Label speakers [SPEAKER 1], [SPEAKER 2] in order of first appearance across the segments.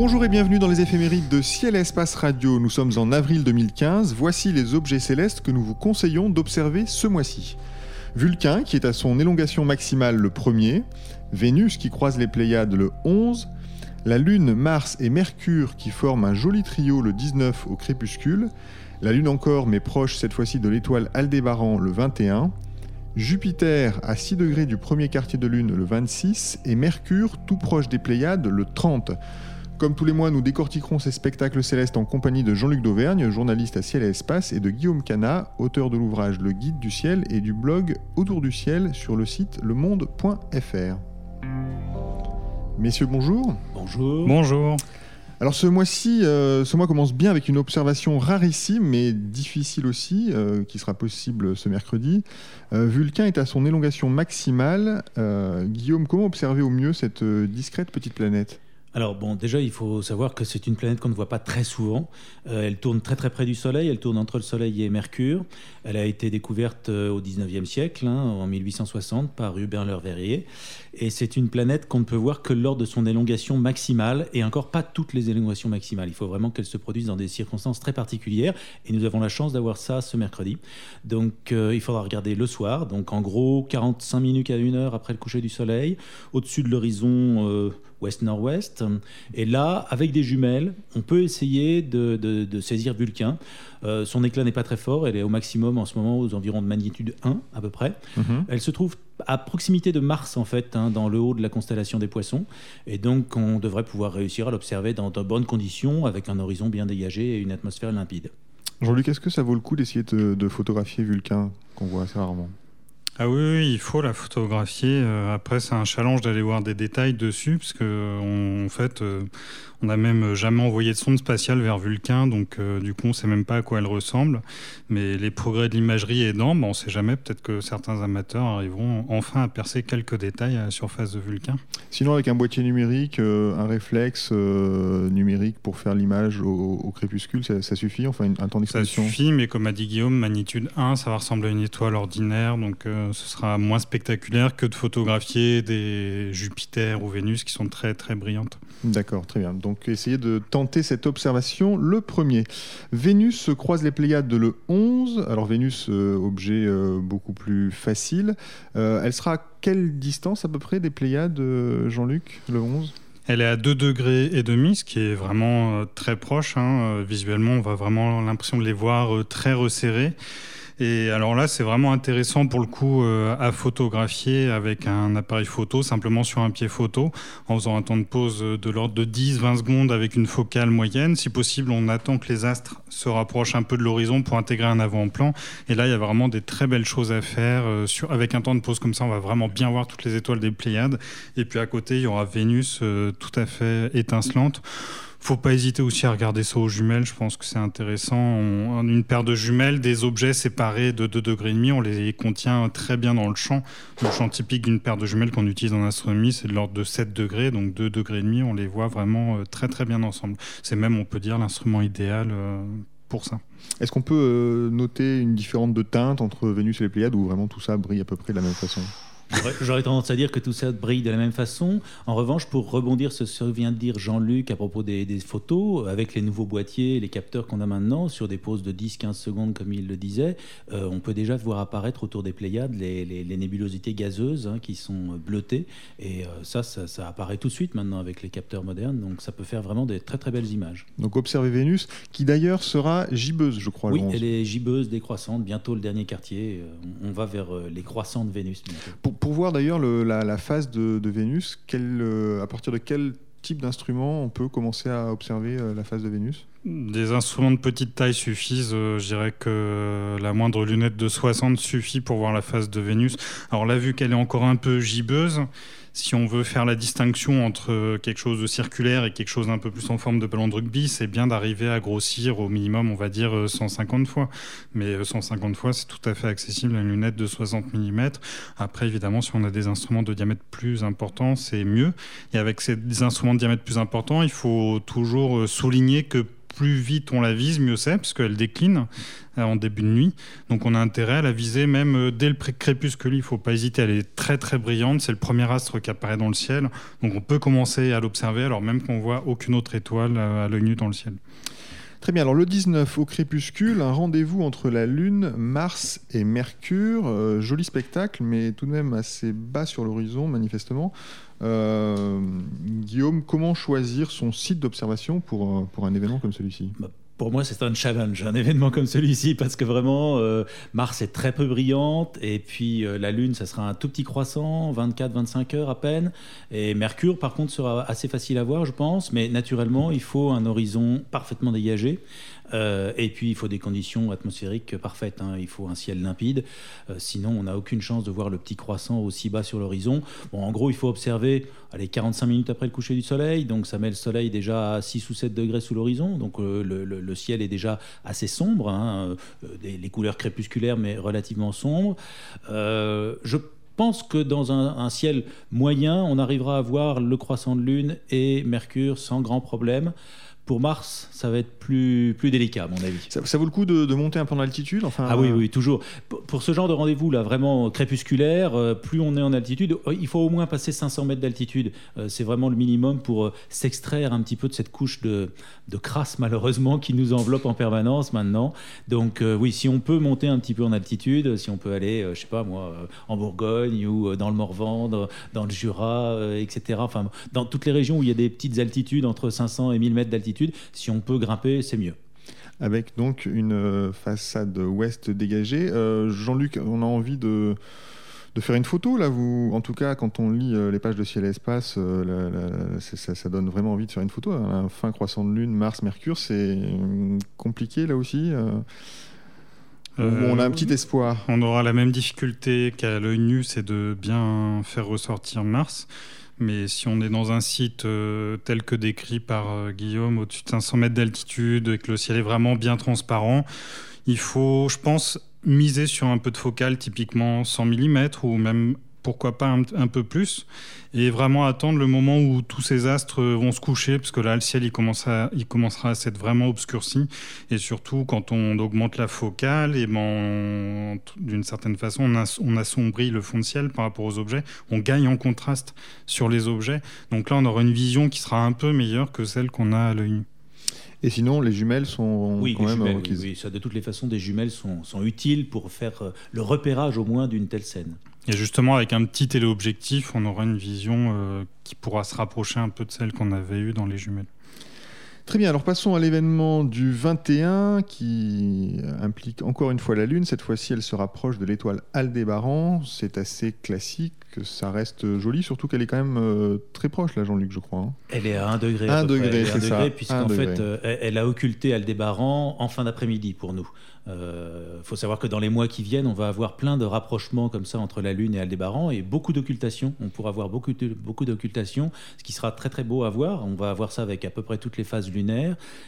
[SPEAKER 1] Bonjour et bienvenue dans les éphémérides de Ciel Espace Radio. Nous sommes en avril 2015. Voici les objets célestes que nous vous conseillons d'observer ce mois-ci. Vulcain qui est à son élongation maximale le 1er, Vénus qui croise les Pléiades le 11, la Lune, Mars et Mercure qui forment un joli trio le 19 au crépuscule, la Lune encore mais proche cette fois-ci de l'étoile Aldébaran le 21, Jupiter à 6 degrés du premier quartier de Lune le 26 et Mercure tout proche des Pléiades le 30. Comme tous les mois, nous décortiquerons ces spectacles célestes en compagnie de Jean-Luc Dauvergne, journaliste à Ciel et Espace, et de Guillaume Cana, auteur de l'ouvrage Le Guide du ciel et du blog Autour du ciel sur le site lemonde.fr. Messieurs, bonjour.
[SPEAKER 2] Bonjour.
[SPEAKER 3] Bonjour.
[SPEAKER 1] Alors ce mois-ci, euh, ce mois commence bien avec une observation rarissime mais difficile aussi, euh, qui sera possible ce mercredi. Euh, Vulcain est à son élongation maximale. Guillaume, comment observer au mieux cette discrète petite planète?
[SPEAKER 2] Alors bon, déjà il faut savoir que c'est une planète qu'on ne voit pas très souvent. Euh, elle tourne très très près du Soleil, elle tourne entre le Soleil et Mercure. Elle a été découverte euh, au 19e siècle, hein, en 1860, par Hubert Verrier. Et c'est une planète qu'on ne peut voir que lors de son élongation maximale, et encore pas toutes les élongations maximales. Il faut vraiment qu'elle se produise dans des circonstances très particulières, et nous avons la chance d'avoir ça ce mercredi. Donc euh, il faudra regarder le soir, donc en gros 45 minutes à 1 heure après le coucher du Soleil, au-dessus de l'horizon ouest-nord-ouest. Et là, avec des jumelles, on peut essayer de, saisir Vulcain. Euh, son éclat n'est pas très fort, elle est au maximum en ce moment aux environs de magnitude 1 à peu près. Mhm. Elle se trouve à proximité de Mars en fait, hein, dans le haut de la constellation des poissons. Et donc on devrait pouvoir réussir à l'observer dans de bonnes conditions, avec un horizon bien dégagé et une atmosphère limpide.
[SPEAKER 1] Jean-Luc, est-ce que ça vaut le coup d'essayer de photographier Vulcain, qu'on voit assez rarement?
[SPEAKER 3] Ah oui, il faut la photographier. Euh, après, c'est un challenge d'aller voir des détails dessus, parce que en fait, euh, on n'a même jamais envoyé de sonde spatiale vers Vulcain, donc euh, du coup, on ne sait même pas à quoi elle ressemble. Mais les progrès de l'imagerie aidant, ben, on ne sait jamais. Peut-être que certains amateurs arriveront enfin à percer quelques détails à la surface de Vulcain.
[SPEAKER 1] Sinon, avec un boîtier numérique, un réflexe numérique pour faire l'image au, crépuscule, ça, suffit Enfin, un temps d'exposition
[SPEAKER 3] Ça suffit, mais comme a dit Guillaume, magnitude 1, ça va ressembler à une étoile ordinaire, donc ce sera moins spectaculaire que de photographier des Jupiter ou Vénus qui sont très très brillantes.
[SPEAKER 1] D'accord, très bien. Donc essayez de tenter cette observation le premier. Vénus croise les Pléiades le 11. Alors Vénus, euh, objet euh, beaucoup plus facile. Euh, elle sera à quelle distance à peu près des Pléiades, Jean-Luc, le 11
[SPEAKER 3] elle est à 2 degrés et demi, ce qui est vraiment très proche. Hein. Visuellement, on va vraiment l'impression de les voir très resserrés. Et alors là, c'est vraiment intéressant pour le coup euh, à photographier avec un appareil photo, simplement sur un pied photo, en faisant un temps de pause de l'ordre de 10-20 secondes avec une focale moyenne. Si possible, on attend que les astres se rapprochent un peu de l'horizon pour intégrer un avant-plan. Et là, il y a vraiment des très belles choses à faire. Euh, sur, avec un temps de pause comme ça, on va vraiment bien voir toutes les étoiles des Pléiades. Et puis à côté, il y aura Vénus euh, tout à fait étincelante faut pas hésiter aussi à regarder ça aux jumelles. Je pense que c'est intéressant. Une paire de jumelles, des objets séparés de 2 degrés et demi, on les contient très bien dans le champ. Le champ typique d'une paire de jumelles qu'on utilise en astronomie, c'est de l'ordre de 7 degrés, donc 2 degrés et demi, on les voit vraiment euh, très très bien ensemble. C'est même, on peut dire, l'instrument idéal euh, pour ça.
[SPEAKER 1] Est-ce qu'on peut euh, noter une différence de teinte entre Vénus et les Pléiades ou vraiment tout ça brille à peu près de la même façon?
[SPEAKER 2] J'aurais tendance à dire que tout ça brille de la même façon. En revanche, pour rebondir sur ce que vient de dire Jean-Luc à propos des, photos, avec les nouveaux boîtiers, les capteurs qu'on a maintenant, sur des pauses de 10-15 secondes, comme il le disait, euh, on peut déjà voir apparaître autour des Pléiades les, nébulosités gazeuses hein, qui sont bleutées. Et euh, ça, ça, apparaît tout de suite maintenant avec les capteurs modernes. Donc ça peut faire vraiment des très très belles images.
[SPEAKER 1] Donc observez Vénus, qui d'ailleurs sera gibbeuse, je crois.
[SPEAKER 2] Oui, elle est gibbeuse, décroissante. Bientôt le dernier quartier. Euh, on va vers les croissants de Vénus.
[SPEAKER 1] Pour, pour voir d'ailleurs la, phase de, Vénus, euh, à partir de quel type d'instrument on peut commencer à observer euh, la phase de Vénus?
[SPEAKER 3] Des instruments de petite taille suffisent. je dirais que la moindre lunette de 60 suffit pour voir la face de Vénus. Alors là, vu qu'elle est encore un peu gibbeuse, si on veut faire la distinction entre quelque chose de circulaire et quelque chose d'un peu plus en forme de ballon de rugby, c'est bien d'arriver à grossir au minimum, on va dire, 150 fois. Mais 150 fois, c'est tout à fait accessible à une lunette de 60 mm. Après, évidemment, si on a des instruments de diamètre plus important, c'est mieux. Et avec ces instruments de diamètre plus important, il faut toujours euh, souligner que plus vite on la vise, mieux c'est, parce qu'elle décline euh, en début de nuit. Donc on a intérêt à la viser même euh, dès le crépuscule. Il ne faut pas hésiter. Elle est très très brillante. C'est le premier astre qui apparaît dans le ciel. Donc on peut commencer à l'observer alors même qu'on voit aucune autre étoile euh, à l'œil nu dans le ciel.
[SPEAKER 1] Très bien, alors le 19 au crépuscule, un rendez-vous entre la Lune, Mars et Mercure. joli spectacle, mais tout de même assez bas sur l'horizon, manifestement. Euh, Guillaume, comment choisir son site d'observation pour, pour un événement comme celui-ci?
[SPEAKER 2] Bah, pour moi, c'est un challenge, un événement comme celui-ci, parce que vraiment, euh, Mars est très peu brillante, et puis euh, la Lune, ça sera un tout petit croissant, 24-25 heures à peine, et Mercure, par contre, sera assez facile à voir, je pense, mais naturellement, il faut un horizon parfaitement dégagé. Euh, et puis, il faut des conditions atmosphériques parfaites. Hein. Il faut un ciel limpide. Euh, sinon, on n'a aucune chance de voir le petit croissant aussi bas sur l'horizon. Bon, en gros, il faut observer allez, 45 minutes après le coucher du soleil. Donc, ça met le soleil déjà à 6 ou 7 degrés sous l'horizon. Donc, euh, le, ciel est déjà assez sombre. Hein. les couleurs crépusculaires, mais relativement sombres. je pense que dans un, ciel moyen, on arrivera à voir le croissant de lune et Mercure sans grand problème. Pour Mars, ça va être plus, plus délicat, à mon avis.
[SPEAKER 1] Ça, vaut le coup de, monter un peu en altitude enfin,
[SPEAKER 2] Ah oui, oui, toujours. Pour ce genre de rendez-vous, là, vraiment crépusculaire, euh, plus on est en altitude, euh, il faut au moins passer 500 mètres d'altitude. Euh, c'est vraiment le minimum pour s'extraire un petit peu de cette couche de, de crasse, malheureusement, qui nous enveloppe en permanence maintenant. Donc, oui, si on peut monter un petit peu en altitude, si on peut aller, je sais pas moi, en Bourgogne ou dans le Morvan, dans, dans le Jura, etc. Enfin, dans toutes les régions où il y a des petites altitudes entre 500 et 1000 mètres d'altitude, si on peut grimper, c'est mieux
[SPEAKER 1] avec donc une euh, façade ouest dégagée. Euh, Jean-Luc, on a envie de, de, faire une photo là. Vous, en tout cas, quand on lit euh, les pages de ciel et espace, ça, donne vraiment envie de faire une photo. Un fin croissant de lune, Mars, Mercure, c'est compliqué là aussi. on a un petit espoir.
[SPEAKER 3] On aura la même difficulté qu'à l'œil nu, c'est de bien faire ressortir Mars. Mais si on est dans un site euh, tel que décrit par euh, Guillaume, au-dessus de 500 mètres d'altitude, et que le ciel est vraiment bien transparent, il faut, je pense, miser sur un peu de focale, typiquement 100 mm ou même pourquoi pas un, peu plus, et vraiment attendre le moment où tous ces astres vont se coucher, parce que là, le ciel, il, commence à, il commencera à s'être vraiment obscurci, et surtout quand on augmente la focale, et ben, d'une certaine façon, on, on, assombrit le fond de ciel par rapport aux objets, on gagne en contraste sur les objets, donc là, on aura une vision qui sera un peu meilleure que celle qu'on a à l'œil nu.
[SPEAKER 1] Et sinon, les jumelles sont
[SPEAKER 2] oui,
[SPEAKER 1] quand même
[SPEAKER 2] jumelles, oui, oui, ça, de toutes les façons, des jumelles sont, sont utiles pour faire euh, le repérage au moins d'une telle scène.
[SPEAKER 3] Et justement, avec un petit téléobjectif, on aura une vision euh, qui pourra se rapprocher un peu de celle qu'on avait eue dans les jumelles.
[SPEAKER 1] Très bien, alors passons à l'événement du 21 qui implique encore une fois la Lune. Cette fois-ci, elle se rapproche de l'étoile Aldébaran. C'est assez classique, ça reste joli, surtout qu'elle est quand même euh, très proche, là, Jean-Luc, je crois. Hein.
[SPEAKER 2] Elle est à 1 degré.
[SPEAKER 1] 1 degré, c'est ça.
[SPEAKER 2] Puisqu'en fait, euh, elle a occulté Aldébaran en fin d'après-midi pour nous. Il euh, faut savoir que dans les mois qui viennent, on va avoir plein de rapprochements comme ça entre la Lune et Aldébaran et beaucoup d'occultations. On pourra avoir beaucoup, d'occultations, ce qui sera très très beau à voir. On va avoir ça avec à peu près toutes les phases lunaires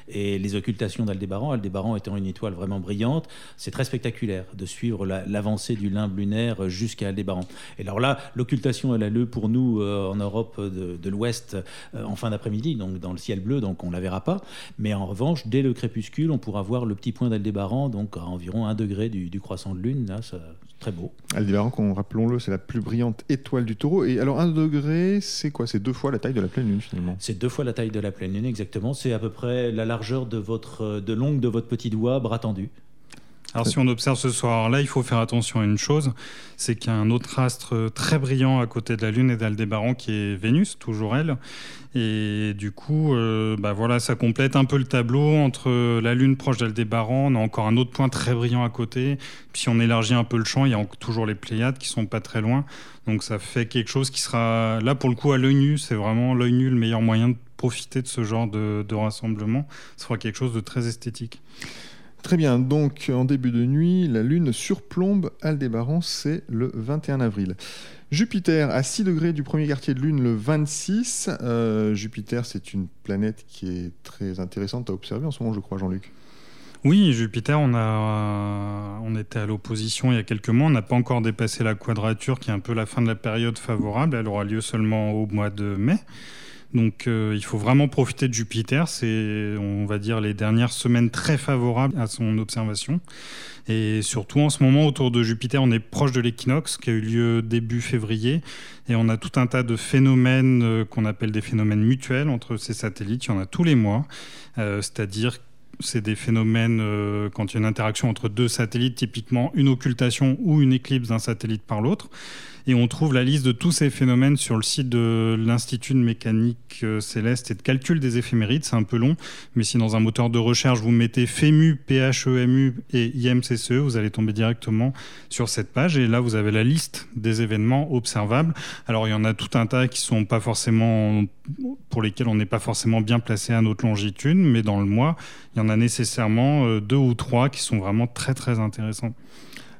[SPEAKER 2] et les occultations d'Aldébaran. Aldébaran étant une étoile vraiment brillante, c'est très spectaculaire de suivre l'avancée du limbe lunaire jusqu'à Aldébaran. Et alors là, l'occultation, elle a lieu pour nous euh, en Europe de, l'Ouest euh, en fin d'après-midi, donc dans le ciel bleu, donc on la verra pas. Mais en revanche, dès le crépuscule, on pourra voir le petit point d'Aldébaran, donc à environ un degré du, croissant de lune. Là, c'est très beau.
[SPEAKER 1] Aldébaran, rappelons-le, c'est la plus brillante étoile du taureau. Et alors, un degré, c'est quoi? C'est deux fois la taille de la pleine lune, finalement
[SPEAKER 2] C'est deux fois la taille de la pleine lune, exactement. C'est à peu près la largeur de, votre, de l'ongle de votre petit doigt, bras tendu.
[SPEAKER 3] Alors si on observe ce soir-là, il faut faire attention à une chose, c'est qu'il y a un autre astre très brillant à côté de la Lune et d'Aldébaran qui est Vénus, toujours elle. Et du coup, euh, bah voilà, ça complète un peu le tableau entre la Lune proche d'Aldébaran, on a encore un autre point très brillant à côté. Puis si on élargit un peu le champ, il y a toujours les Pléiades qui sont pas très loin. Donc ça fait quelque chose qui sera là pour le coup à l'œil nu. C'est vraiment l'œil nu le meilleur moyen de profiter de ce genre de, de rassemblement. Ce sera quelque chose de très esthétique.
[SPEAKER 1] Très bien, donc en début de nuit, la Lune surplombe Aldébaran, c'est le 21 avril. Jupiter à 6 degrés du premier quartier de Lune le 26. Euh, Jupiter, c'est une planète qui est très intéressante à observer en ce moment, je crois, Jean-Luc.
[SPEAKER 3] Oui, Jupiter, on, a, on était à l'opposition il y a quelques mois. On n'a pas encore dépassé la quadrature, qui est un peu la fin de la période favorable. Elle aura lieu seulement au mois de mai. Donc euh, il faut vraiment profiter de Jupiter. C'est, on va dire, les dernières semaines très favorables à son observation. Et surtout en ce moment, autour de Jupiter, on est proche de l'équinoxe qui a eu lieu début février. Et on a tout un tas de phénomènes euh, qu'on appelle des phénomènes mutuels entre ces satellites. Il y en a tous les mois. Euh, c'est-à-dire c'est des phénomènes quand il y a une interaction entre deux satellites, typiquement une occultation ou une éclipse d'un satellite par l'autre. Et on trouve la liste de tous ces phénomènes sur le site de l'Institut de mécanique euh, céleste et de calcul des éphémérides. C'est un peu long, mais si dans un moteur de recherche vous mettez FEMU, PHEMU et IMCCE, vous allez tomber directement sur cette page. Et là, vous avez la liste des événements observables. Alors, il y en a tout un tas qui sont pas forcément pour lesquels on n'est pas forcément bien placé à notre longitude, mais dans le mois, il y en a nécessairement euh, deux ou trois qui sont vraiment très très intéressants.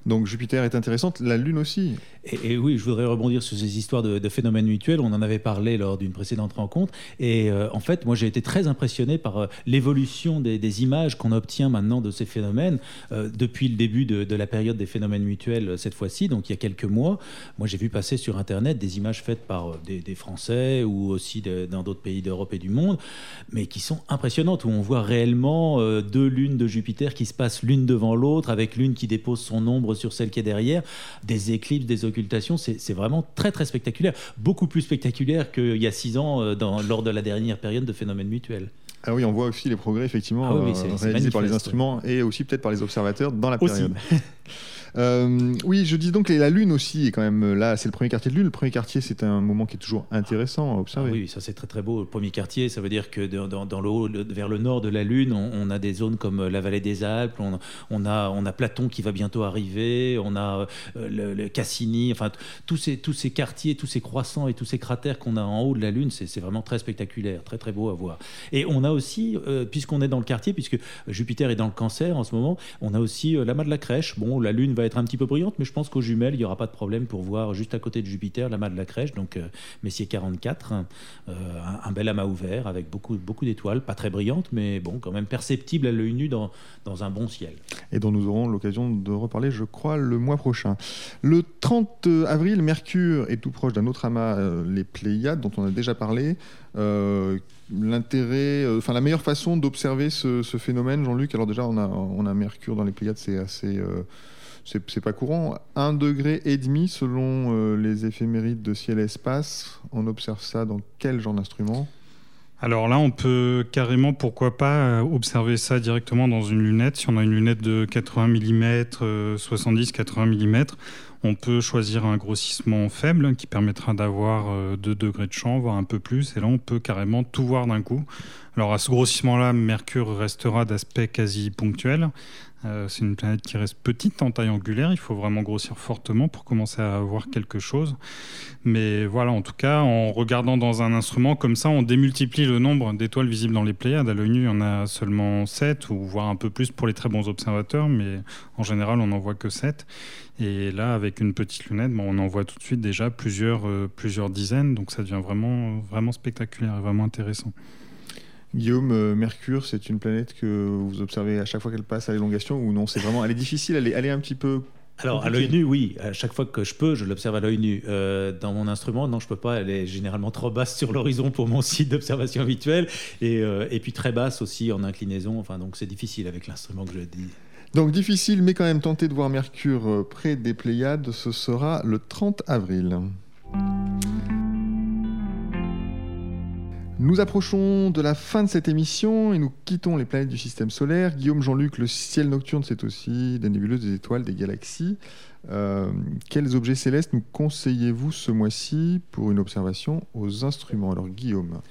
[SPEAKER 1] Donc Jupiter est intéressante, la Lune aussi.
[SPEAKER 2] Et, oui, je voudrais rebondir sur ces histoires de, phénomènes mutuels. On en avait parlé lors d'une précédente rencontre. Et euh, en fait, moi, j'ai été très impressionné par euh, l'évolution des, images qu'on obtient maintenant de ces phénomènes euh, depuis le début de, la période des phénomènes mutuels cette fois-ci, donc il y a quelques mois. Moi, j'ai vu passer sur Internet des images faites par des, Français ou aussi dans d'autres pays d'Europe et du monde, mais qui sont impressionnantes, où on voit réellement deux lunes de Jupiter qui se passent l'une devant l'autre, avec l'une qui dépose son ombre sur celle qui est derrière, des éclipses, des occultation, c'est vraiment très très spectaculaire, beaucoup plus spectaculaire qu'il y a six ans euh, dans, lors de la dernière période de phénomènes mutuels.
[SPEAKER 1] Ah oui, on voit aussi les progrès effectivement ah euh, réalisés par les instruments et aussi peut-être par les observateurs dans la période. Euh, oui, je dis donc la Lune aussi est quand même euh, là, c'est le premier quartier de Lune. Le premier quartier, c'est un moment qui est toujours intéressant à observer.
[SPEAKER 2] oui, ça c'est très très beau. Le premier quartier, ça veut dire que dans, le haut, vers le nord de la Lune, on, a des zones comme euh, la vallée des Alpes, on, a, on a Platon qui va bientôt arriver, on a le, Cassini, enfin tous ces, tous ces quartiers, tous ces croissants et tous ces cratères qu'on a en haut de la Lune, c'est vraiment très spectaculaire, très très beau à voir. Et on a aussi, puisqu'on est dans le quartier, puisque Jupiter est dans le cancer en ce moment, on a aussi la l'amas de la crèche. Bon, la Lune va être un petit peu brillante, mais je pense qu'aux jumelles, il n'y aura pas de problème pour voir juste à côté de Jupiter la de la crèche, donc euh, Messier 44, euh, un, bel amas ouvert avec beaucoup, beaucoup d'étoiles, pas très brillantes, mais bon, quand même perceptible à l'œil nu dans, dans un bon ciel.
[SPEAKER 1] Et dont nous aurons l'occasion de reparler, je crois, le mois prochain. Le 30 avril, Mercure est tout proche d'un autre amas, euh, les Pléiades, dont on a déjà parlé. L'intérêt, enfin la meilleure façon d'observer ce, phénomène, Jean-Luc. Alors déjà, on a, Mercure dans les Pléiades, c'est assez c'est pas courant. Un degré et demi selon euh, les éphémérides de ciel et espace. On observe ça dans quel genre d'instrument?
[SPEAKER 3] Alors là, on peut carrément, pourquoi pas, euh, observer ça directement dans une lunette. Si on a une lunette de 80 mm, 70-80 mm, on peut choisir un grossissement faible qui permettra d'avoir 2 euh, degrés de champ, voire un peu plus. Et là, on peut carrément tout voir d'un coup. Alors à ce grossissement-là, Mercure restera d'aspect quasi ponctuel. Euh, c'est une planète qui reste petite en taille angulaire. Il faut vraiment grossir fortement pour commencer à voir quelque chose. Mais voilà, en tout cas, en regardant dans un instrument comme ça, on démultiplie le nombre d'étoiles visibles dans les Pléiades. À l'œil nu, il y en a seulement 7, ou voire un peu plus pour les très bons observateurs, mais en général, on n'en voit que 7. Et là, avec une petite lunette, on en voit tout de suite déjà plusieurs, euh, dizaines. Donc ça devient vraiment, vraiment spectaculaire et vraiment intéressant.
[SPEAKER 1] Guillaume, euh, Mercure, c'est une planète que vous observez à chaque fois qu'elle passe à l'élongation ou non C'est vraiment, elle est difficile, elle est, elle est un petit peu
[SPEAKER 2] alors, à l'œil nu, oui. À chaque fois que je peux, je l'observe à l'œil nu. Euh, dans mon instrument, non, je peux pas. Elle est généralement trop basse sur l'horizon pour mon site d'observation habituel. Et, euh, et, puis très basse aussi en inclinaison. Enfin, donc c'est difficile avec l'instrument que je dis.
[SPEAKER 1] Donc difficile, mais quand même tenter de voir Mercure près des Pléiades, ce sera le 30 avril. Nous approchons de la fin de cette émission et nous quittons les planètes du système solaire. Guillaume Jean-Luc, le ciel nocturne, c'est aussi des nébuleuses, des étoiles, des galaxies. Euh, quels objets célestes nous conseillez-vous ce mois-ci pour une observation aux instruments? Alors Guillaume.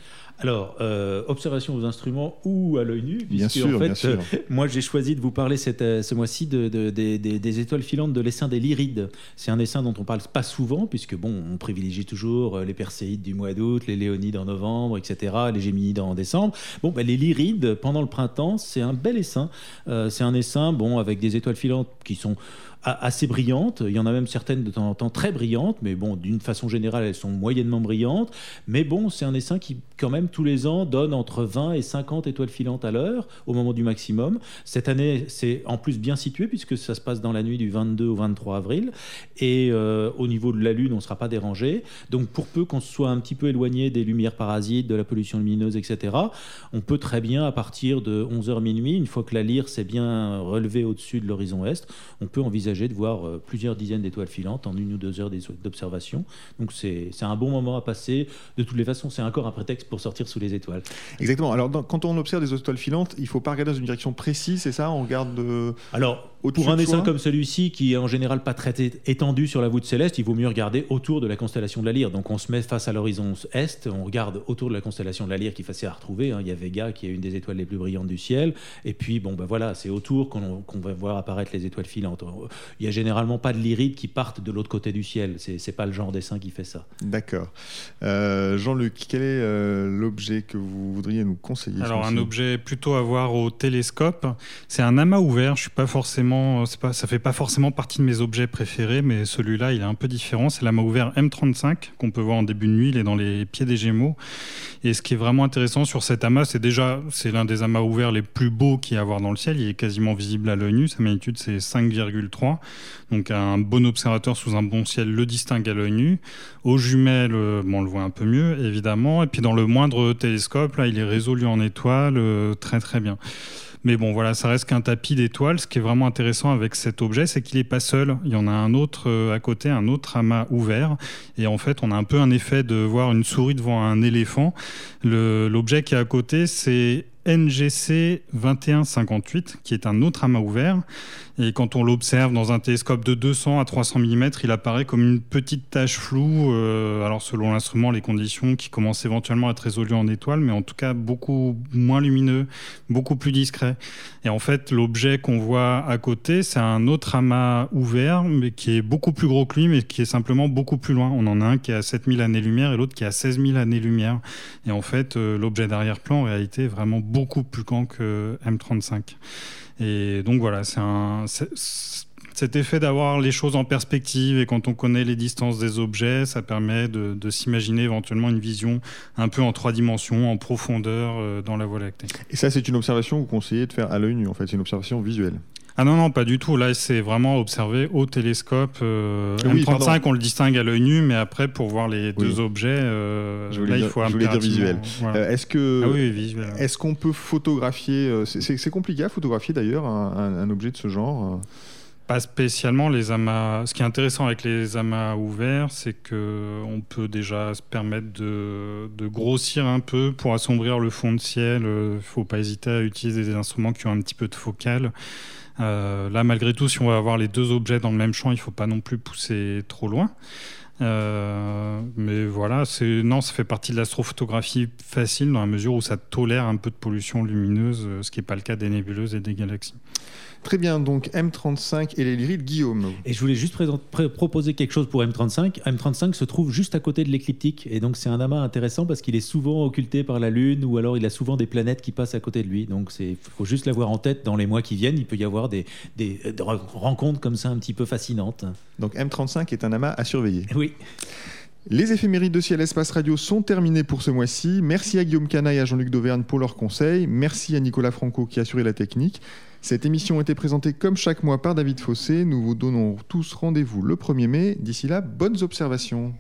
[SPEAKER 2] Alors, euh, observation aux instruments ou à l'œil nu
[SPEAKER 1] Bien sûr,
[SPEAKER 2] en fait,
[SPEAKER 1] bien sûr.
[SPEAKER 2] euh, moi j'ai choisi de vous parler cette, euh, ce mois-ci de, de- des- étoiles filantes de l'essaim des Lyrides. C'est un essaim dont on parle pas souvent, puisque bon, on privilégie toujours les Perséides du mois d'août, les Léonides en novembre, etc., les Géminides en décembre. Bon, ben, les Lyrides, pendant le printemps, c'est un bel essaim. C'est un essaim, bon, avec des étoiles filantes qui sont assez brillantes. Il y en a même certaines de temps en temps très brillantes, mais bon, d'une façon générale, elles sont moyennement brillantes. Mais bon, c'est un essaim qui, quand même, tous les ans, donne entre 20 et 50 étoiles filantes à l'heure, au moment du maximum. Cette année, c'est en plus bien situé, puisque ça se passe dans la nuit du 22 au 23 avril. Et euh, au niveau de la Lune, on ne sera pas dérangé. Donc, pour peu qu'on soit un petit peu éloigné des lumières parasites, de la pollution lumineuse, etc., on peut très bien, à partir de 11h minuit, une fois que la lyre s'est bien relevée au-dessus de l'horizon est, on peut envisager de voir euh, plusieurs dizaines d'étoiles filantes en une ou deux heures d'observation. Donc c'est un bon moment à passer. De toutes les façons, c'est encore un prétexte pour sortir sous les étoiles.
[SPEAKER 1] Exactement. Alors dans- quand on observe des étoiles filantes, il faut pas regarder dans une direction précise, c'est ça? On regarde de...
[SPEAKER 2] Alors,
[SPEAKER 1] Au-dessus
[SPEAKER 2] pour un
[SPEAKER 1] de
[SPEAKER 2] essaim
[SPEAKER 1] soi?
[SPEAKER 2] comme celui-ci, qui est en général pas très étendu sur la voûte céleste, il vaut mieux regarder autour de la constellation de la Lyre. Donc on se met face à l'horizon est, on regarde autour de la constellation de la Lyre qui est facile à retrouver. hein. Il y a Vega qui est une des étoiles les plus brillantes du ciel. Et puis, bon, ben voilà, c'est autour qu'on qu'on va voir apparaître les étoiles filantes. Il y a généralement pas de lyrides qui partent de l'autre côté du ciel. C'est c'est pas le genre d'essaim qui fait ça.
[SPEAKER 1] D'accord. Euh, Jean-Luc, quel est euh, l'objet que vous voudriez nous conseiller
[SPEAKER 3] Alors un objet plutôt à voir au télescope, c'est un amas ouvert. Je suis pas forcément, c'est pas, ça fait pas forcément partie de mes objets préférés, mais celui-là il est un peu différent. C'est l'amas ouvert M35 qu'on peut voir en début de nuit. Il est dans les pieds des Gémeaux. Et ce qui est vraiment intéressant sur cet amas, c'est déjà c'est l'un des amas ouverts les plus beaux qu'il y a à voir dans le ciel. Il est quasiment visible à l'œil nu. Sa magnitude c'est 5,3. Donc un bon observateur sous un bon ciel le distingue à l'œil nu. Aux jumelles, euh, on le voit un peu mieux, évidemment. Et puis dans le moindre télescope, là, il est résolu en étoiles, euh, très très bien. Mais bon, voilà, ça reste qu'un tapis d'étoiles. Ce qui est vraiment intéressant avec cet objet, c'est qu'il n'est pas seul. Il y en a un autre euh, à côté, un autre amas ouvert. Et en fait, on a un peu un effet de voir une souris devant un éléphant. L'objet qui est à côté, c'est NGC 2158, qui est un autre amas ouvert. Et quand on l'observe dans un télescope de 200 à 300 mm, il apparaît comme une petite tache floue. euh, alors selon l'instrument, les conditions qui commencent éventuellement à être résolues en étoiles, mais en tout cas beaucoup moins lumineux, beaucoup plus discret. Et en fait, l'objet qu'on voit à côté, c'est un autre amas ouvert, mais qui est beaucoup plus gros que lui, mais qui est simplement beaucoup plus loin. On en a un qui est à 7000 années-lumière et l'autre qui est à 16 000 années-lumière. Et en fait, euh, l'objet d'arrière-plan, en réalité, est vraiment beaucoup plus grand que M35. Et donc voilà, c'est un. Cet effet d'avoir les choses en perspective et quand on connaît les distances des objets, ça permet de, de s'imaginer éventuellement une vision un peu en trois dimensions, en profondeur euh, dans la Voie lactée.
[SPEAKER 1] Et ça, c'est une observation que vous conseillez de faire à l'œil nu, en fait. C'est une observation visuelle.
[SPEAKER 3] Ah non, non, pas du tout. Là, c'est vraiment observé au télescope. Euh,
[SPEAKER 1] Oui,
[SPEAKER 3] M35,
[SPEAKER 1] pardon.
[SPEAKER 3] on le distingue à l'œil nu, mais après, pour voir les
[SPEAKER 1] Oui.
[SPEAKER 3] deux objets, euh,
[SPEAKER 1] Je voulais
[SPEAKER 3] là,
[SPEAKER 1] dire-
[SPEAKER 3] il faut
[SPEAKER 1] je voulais dire visuel.
[SPEAKER 3] voilà.
[SPEAKER 1] Euh, Est-ce que.
[SPEAKER 3] ah oui.
[SPEAKER 1] Est-ce qu'on peut photographier euh, C'est compliqué à photographier d'ailleurs un, un- un objet de ce genre.
[SPEAKER 3] Pas spécialement les amas. Ce qui est intéressant avec les amas ouverts, c'est que on peut déjà se permettre de, de grossir un peu pour assombrir le fond de ciel. Il faut pas hésiter à utiliser des instruments qui ont un petit peu de focale. Euh, là, malgré tout, si on va avoir les deux objets dans le même champ, il faut pas non plus pousser trop loin. Euh, mais voilà, c'est non, ça fait partie de l'astrophotographie facile dans la mesure où ça tolère un peu de pollution lumineuse, euh, ce qui n'est pas le cas des nébuleuses et des galaxies.
[SPEAKER 1] Très bien, donc M35 et les lyrides, Guillaume.
[SPEAKER 2] Et je voulais juste proposer quelque chose pour M35. M35 se trouve juste à côté de l'écliptique. Et donc, c'est un amas intéressant parce qu'il est souvent occulté par la Lune ou alors il a souvent des planètes qui passent à côté de lui. Donc, il faut juste l'avoir en tête dans les mois qui viennent. Il peut y avoir des, des- des rencontres comme ça un petit peu fascinantes.
[SPEAKER 1] Donc M35 est un amas à surveiller. Les éphémérides de Ciel Espace Radio sont terminées pour ce mois-ci. Merci à Guillaume Cana et à Jean-Luc Dauvergne pour leurs conseils. Merci à Nicolas Franco qui a assuré la technique. Cette émission a été présentée comme chaque mois par David Fossé. Nous vous donnons tous rendez-vous le 1er mai. D'ici là, bonnes observations.